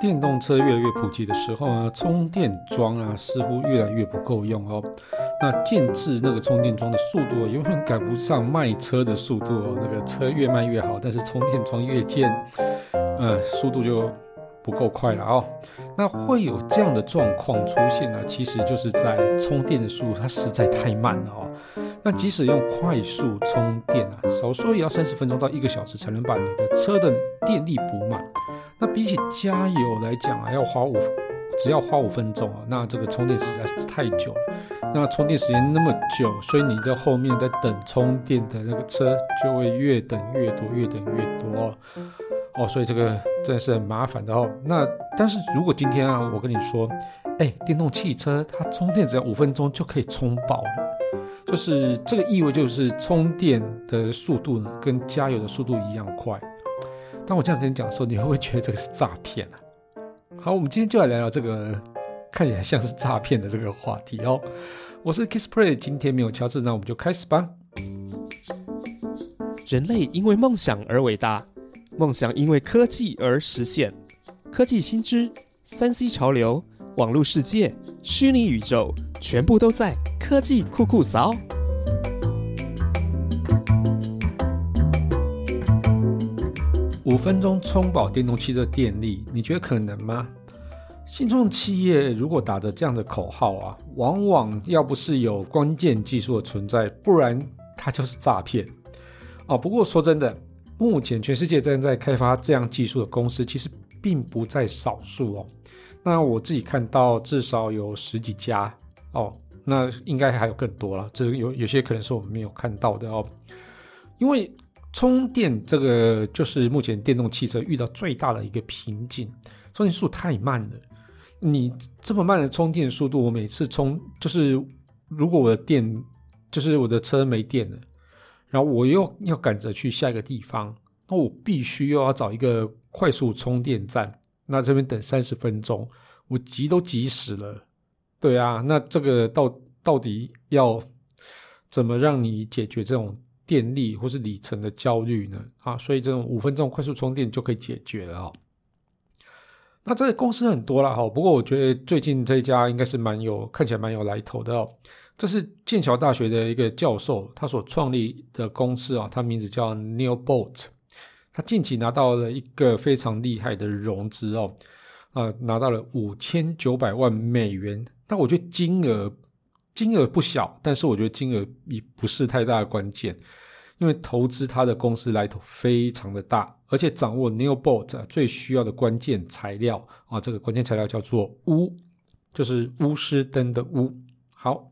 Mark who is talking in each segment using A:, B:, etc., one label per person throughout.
A: 电动车越来越普及的时候呢，充电桩啊似乎越来越不够用哦。那建制那个充电桩的速度永远赶不上卖车的速度哦。那个车越卖越好，但是充电桩越建，呃，速度就不够快了哦。那会有这样的状况出现呢？其实就是在充电的速度它实在太慢了哦。那即使用快速充电啊，少说也要三十分钟到一个小时才能把你的车的电力补满。那比起加油来讲啊，要花五，只要花五分钟啊，那这个充电实在是太久了。那充电时间那么久，所以你在后面在等充电的那个车就会越等越多，越等越多哦。所以这个真的是很麻烦的哦。那但是如果今天啊，我跟你说，哎，电动汽车它充电只要五分钟就可以充饱了，就是这个意味就是充电的速度呢跟加油的速度一样快。当我这样跟你讲的时候，你会不会觉得这个是诈骗啊？好，我们今天就来聊聊这个看起来像是诈骗的这个话题哦。我是 Kissplay，今天没有乔治，那我们就开始吧。
B: 人类因为梦想而伟大，梦想因为科技而实现。科技新知、三 C 潮流、网络世界、虚拟宇宙，全部都在科技酷酷扫。
A: 五分钟充饱电动汽车电力，你觉得可能吗？新创企业如果打着这样的口号啊，往往要不是有关键技术的存在，不然它就是诈骗哦。不过说真的，目前全世界正在开发这样技术的公司，其实并不在少数哦。那我自己看到至少有十几家哦，那应该还有更多了。这有有些可能是我们没有看到的哦，因为。充电这个就是目前电动汽车遇到最大的一个瓶颈，充电速度太慢了。你这么慢的充电速度，我每次充就是如果我的电就是我的车没电了，然后我又要赶着去下一个地方，那我必须又要找一个快速充电站，那这边等三十分钟，我急都急死了。对啊，那这个到到底要怎么让你解决这种？电力或是里程的焦虑呢？啊，所以这种五分钟快速充电就可以解决了啊。那这个公司很多了哈，不过我觉得最近这一家应该是蛮有看起来蛮有来头的哦。这是剑桥大学的一个教授他所创立的公司啊，他名字叫 Neil Bolt。他近期拿到了一个非常厉害的融资哦，啊，拿到了五千九百万美元。那我觉得金额。金额不小，但是我觉得金额也不是太大的关键，因为投资它的公司来头非常的大，而且掌握 Newbolt 最需要的关键材料啊，这个关键材料叫做钨，就是钨丝灯的钨。好，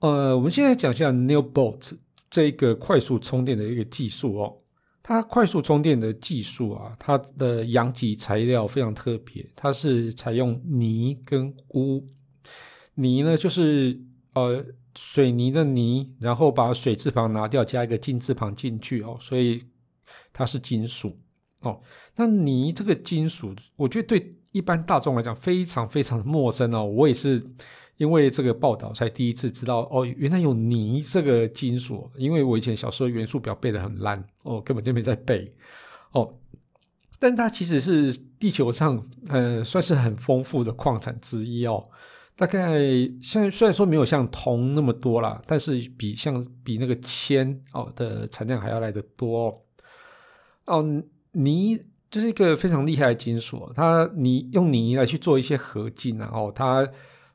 A: 呃，我们现在讲一下 Newbolt 这个快速充电的一个技术哦，它快速充电的技术啊，它的阳极材料非常特别，它是采用泥跟钨。泥呢，就是呃水泥的泥，然后把水字旁拿掉，加一个金字旁进去哦，所以它是金属哦。那泥这个金属，我觉得对一般大众来讲非常非常的陌生哦。我也是因为这个报道才第一次知道哦，原来有泥这个金属。因为我以前小时候元素表背得很烂哦，根本就没在背哦。但它其实是地球上呃算是很丰富的矿产之一哦。大概现虽然说没有像铜那么多啦，但是比像比那个铅哦的产量还要来得多哦。哦泥就是一个非常厉害的金属，它泥用泥来去做一些合金，然后它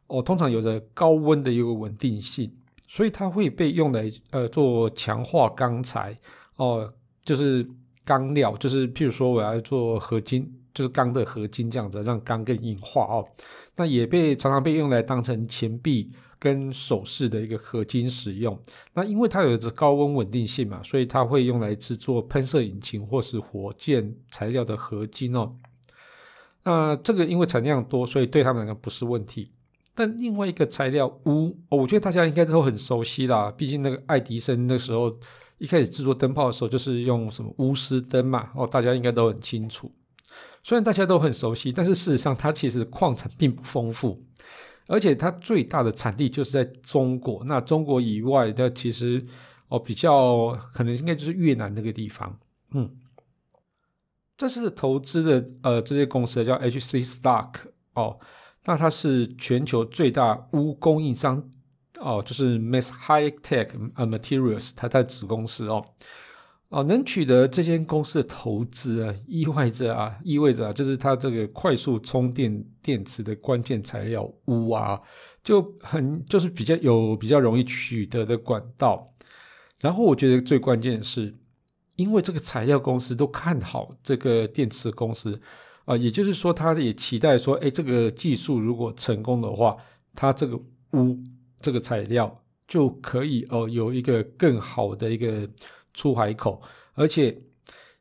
A: 哦通常有着高温的一个稳定性，所以它会被用来呃做强化钢材哦，就是钢料，就是譬如说我要做合金。就是钢的合金这样子，让钢更硬化哦。那也被常常被用来当成钱币跟首饰的一个合金使用。那因为它有着高温稳定性嘛，所以它会用来制作喷射引擎或是火箭材料的合金哦。那这个因为产量多，所以对他们来讲不是问题。但另外一个材料钨，我觉得大家应该都很熟悉啦。毕竟那个爱迪生那时候一开始制作灯泡的时候，就是用什么钨丝灯嘛，哦，大家应该都很清楚。虽然大家都很熟悉，但是事实上它其实矿产并不丰富，而且它最大的产地就是在中国。那中国以外的其实哦比较可能应该就是越南那个地方。嗯，这是投资的呃这些公司叫 HC Stock 哦，那它是全球最大钨供应商哦，就是 Mass High Tech 呃 Materials 它的子公司哦。哦，能取得这间公司的投资啊，意味着啊，意味着啊，就是它这个快速充电电池的关键材料钨啊，就很就是比较有比较容易取得的管道。然后我觉得最关键是，因为这个材料公司都看好这个电池公司啊，也就是说，他也期待说，哎，这个技术如果成功的话，它这个钨这个材料就可以哦，有一个更好的一个。出海口，而且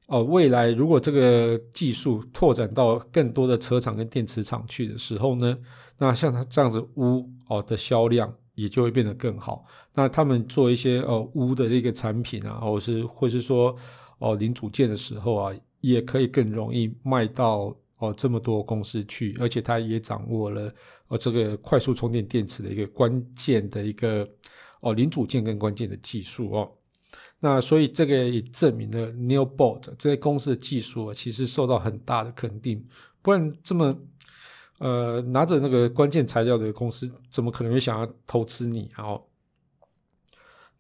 A: 哦，未来如果这个技术拓展到更多的车厂跟电池厂去的时候呢，那像它这样子钨哦的销量也就会变得更好。那他们做一些哦钨的一个产品啊，或是或是说哦零组件的时候啊，也可以更容易卖到哦这么多公司去，而且它也掌握了哦这个快速充电电池的一个关键的一个哦零组件跟关键的技术哦。那所以这个也证明了 new bot 这些公司的技术啊，其实受到很大的肯定。不然这么呃拿着那个关键材料的公司，怎么可能会想要投资你啊？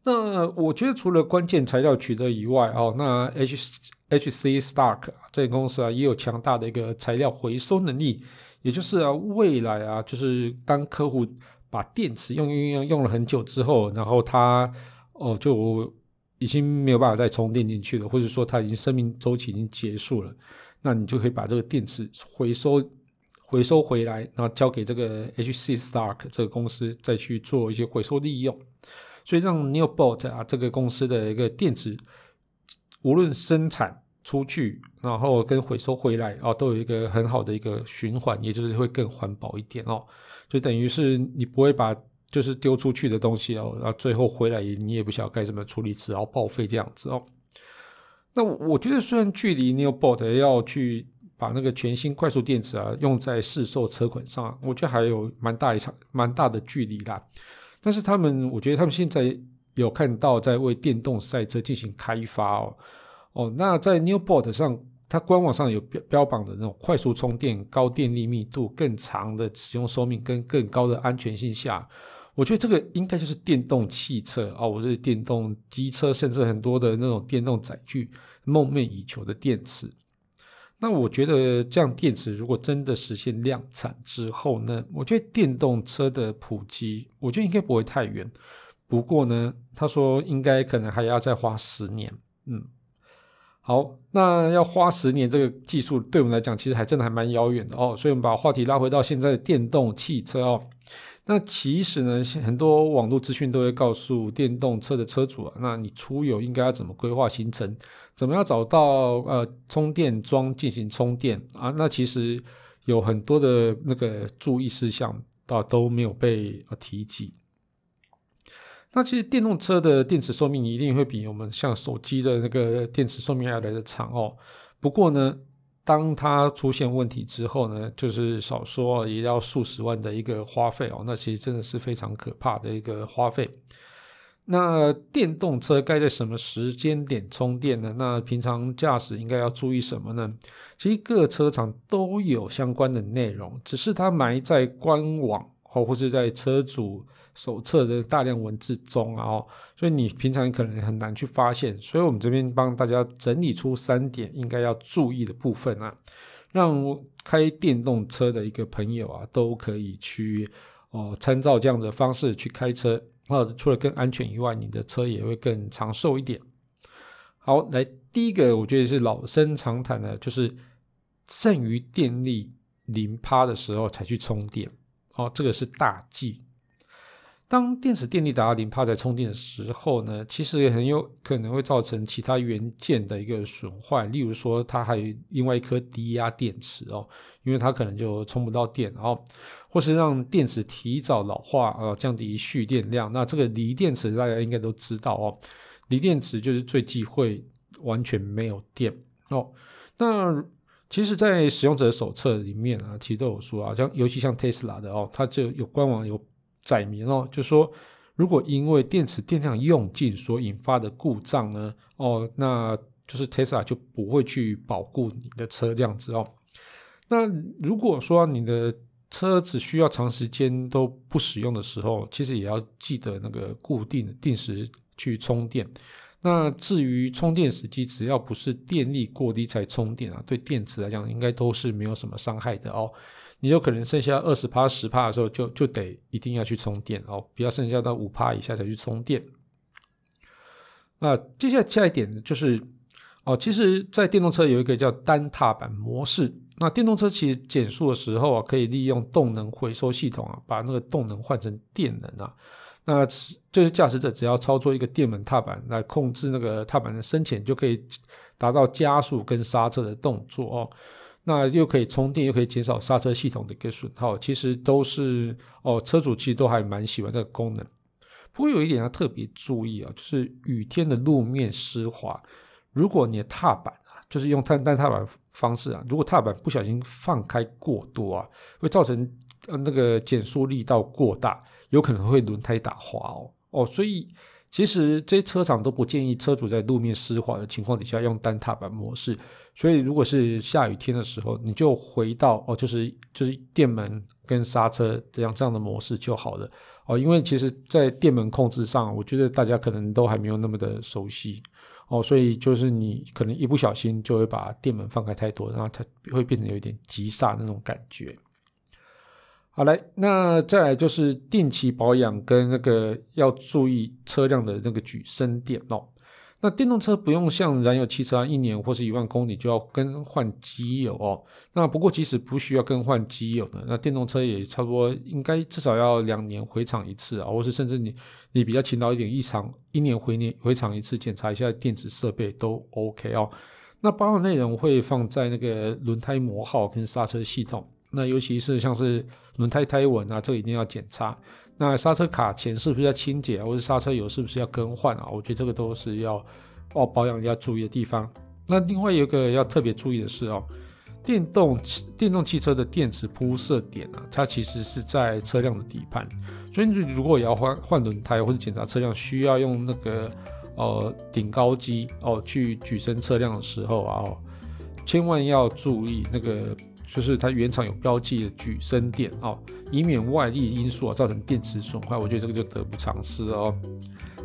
A: 那我觉得除了关键材料取得以外哦，那 H H C Stark 这公司啊，也有强大的一个材料回收能力。也就是啊，未来啊，就是当客户把电池用用用用了很久之后，然后他哦就。已经没有办法再充电进去了，或者说它已经生命周期已经结束了，那你就可以把这个电池回收回收回来，然后交给这个 HC Stark 这个公司再去做一些回收利用，所以让 Neobot 啊这个公司的一个电池，无论生产出去，然后跟回收回来啊，都有一个很好的一个循环，也就是会更环保一点哦，就等于是你不会把。就是丢出去的东西哦，然后最后回来你也不晓得该怎么处理，只好报废这样子哦。那我觉得虽然距离 Newbot 要去把那个全新快速电池啊用在市售车款上，我觉得还有蛮大一场蛮大的距离啦。但是他们，我觉得他们现在有看到在为电动赛车进行开发哦。哦，那在 Newbot 上，它官网上有标标榜的那种快速充电、高电力密度、更长的使用寿命跟更高的安全性下。我觉得这个应该就是电动汽车啊，我是电动机车，甚至很多的那种电动载具梦寐以求的电池。那我觉得这样电池如果真的实现量产之后呢，我觉得电动车的普及，我觉得应该不会太远。不过呢，他说应该可能还要再花十年。嗯，好，那要花十年，这个技术对我们来讲其实还真的还蛮遥远的哦。所以我们把话题拉回到现在的电动汽车哦。那其实呢，很多网络资讯都会告诉电动车的车主啊，那你出游应该要怎么规划行程，怎么样找到呃充电桩进行充电啊？那其实有很多的那个注意事项啊都没有被提及。那其实电动车的电池寿命一定会比我们像手机的那个电池寿命要来的长哦。不过呢。当它出现问题之后呢，就是少说也要数十万的一个花费哦，那其实真的是非常可怕的一个花费。那电动车该在什么时间点充电呢？那平常驾驶应该要注意什么呢？其实各车厂都有相关的内容，只是它埋在官网哦，或是在车主。手册的大量文字中啊，哦所以你平常可能很难去发现，所以我们这边帮大家整理出三点应该要注意的部分啊，让开电动车的一个朋友啊都可以去哦参照这样的方式去开车，啊，除了更安全以外，你的车也会更长寿一点。好，来第一个我觉得是老生常谈的，就是剩余电力零趴的时候才去充电，哦，这个是大忌。当电池电力达到零帕在充电的时候呢，其实也很有可能会造成其他元件的一个损坏，例如说它还有另外一颗低压电池哦，因为它可能就充不到电，哦或是让电池提早老化，呃，降低蓄电量。那这个锂电池大家应该都知道哦，锂电池就是最忌讳完全没有电哦。那其实，在使用者手册里面啊，其实都有说啊，像尤其像 Tesla 的哦，它就有官网有。载明哦，就说如果因为电池电量用尽所引发的故障呢，哦，那就是 Tesla 就不会去保护你的车辆子哦。那如果说你的车子需要长时间都不使用的时候，其实也要记得那个固定定时去充电。那至于充电时机，只要不是电力过低才充电啊，对电池来讲应该都是没有什么伤害的哦。你就可能剩下二十帕、十帕的时候，就就得一定要去充电哦，不要剩下到五帕以下才去充电。那接下来下一点就是哦，其实，在电动车有一个叫单踏板模式。那电动车其实减速的时候啊，可以利用动能回收系统啊，把那个动能换成电能啊。那就是驾驶者只要操作一个电门踏板来控制那个踏板的深浅，就可以达到加速跟刹车的动作哦。那又可以充电，又可以减少刹车系统的一个损耗。其实都是哦，车主其实都还蛮喜欢这个功能。不过有一点要特别注意啊，就是雨天的路面湿滑，如果你的踏板啊，就是用碳氮踏板方式啊，如果踏板不小心放开过多啊，会造成呃那个减速力道过大。有可能会轮胎打滑哦哦，所以其实这些车厂都不建议车主在路面湿滑的情况底下用单踏板模式。所以如果是下雨天的时候，你就回到哦，就是就是电门跟刹车这样这样的模式就好了哦。因为其实，在电门控制上，我觉得大家可能都还没有那么的熟悉哦，所以就是你可能一不小心就会把电门放开太多，然后它会变成有一点急刹那种感觉。好来，那再来就是定期保养跟那个要注意车辆的那个举升电哦。那电动车不用像燃油汽车啊，一年或是一万公里就要更换机油哦。那不过即使不需要更换机油的，那电动车也差不多应该至少要两年回厂一次啊，或是甚至你你比较勤劳一点，一场一年回年回厂一次，检查一下电子设备都 OK 哦。那保养内容会放在那个轮胎磨耗跟刹车系统。那尤其是像是轮胎胎纹啊，这个一定要检查。那刹车卡钳是不是要清洁，或者刹车油是不是要更换啊？我觉得这个都是要哦保养要注意的地方。那另外一个要特别注意的是哦，电动电动汽车的电池铺设点啊，它其实是在车辆的底盘，所以你如果要换换轮胎或者检查车辆，需要用那个呃顶高机哦去举升车辆的时候啊，千万要注意那个。就是它原厂有标记的举升电哦，以免外力因素啊造成电池损坏。我觉得这个就得不偿失哦。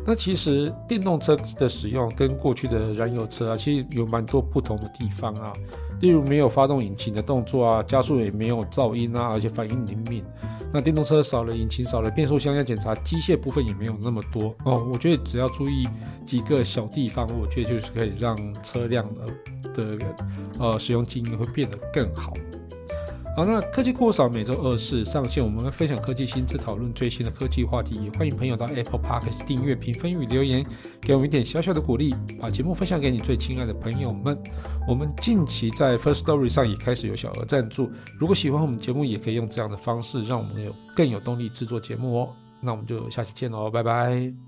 A: 那其实电动车的使用跟过去的燃油车啊，其实有蛮多不同的地方啊。例如没有发动引擎的动作啊，加速也没有噪音啊，而且反应灵敏。那电动车少了引擎，少了变速箱，要检查机械部分也没有那么多哦。我觉得只要注意几个小地方，我觉得就是可以让车辆的的呃使用经验会变得更好。好，那科技酷少每周二四上线，我们会分享科技新知，讨论最新的科技话题。也欢迎朋友到 Apple Podcast 订阅、评分与留言，给我们一点小小的鼓励，把节目分享给你最亲爱的朋友们。我们近期在 First Story 上也开始有小额赞助，如果喜欢我们节目，也可以用这样的方式，让我们有更有动力制作节目哦。那我们就下期见喽，拜拜。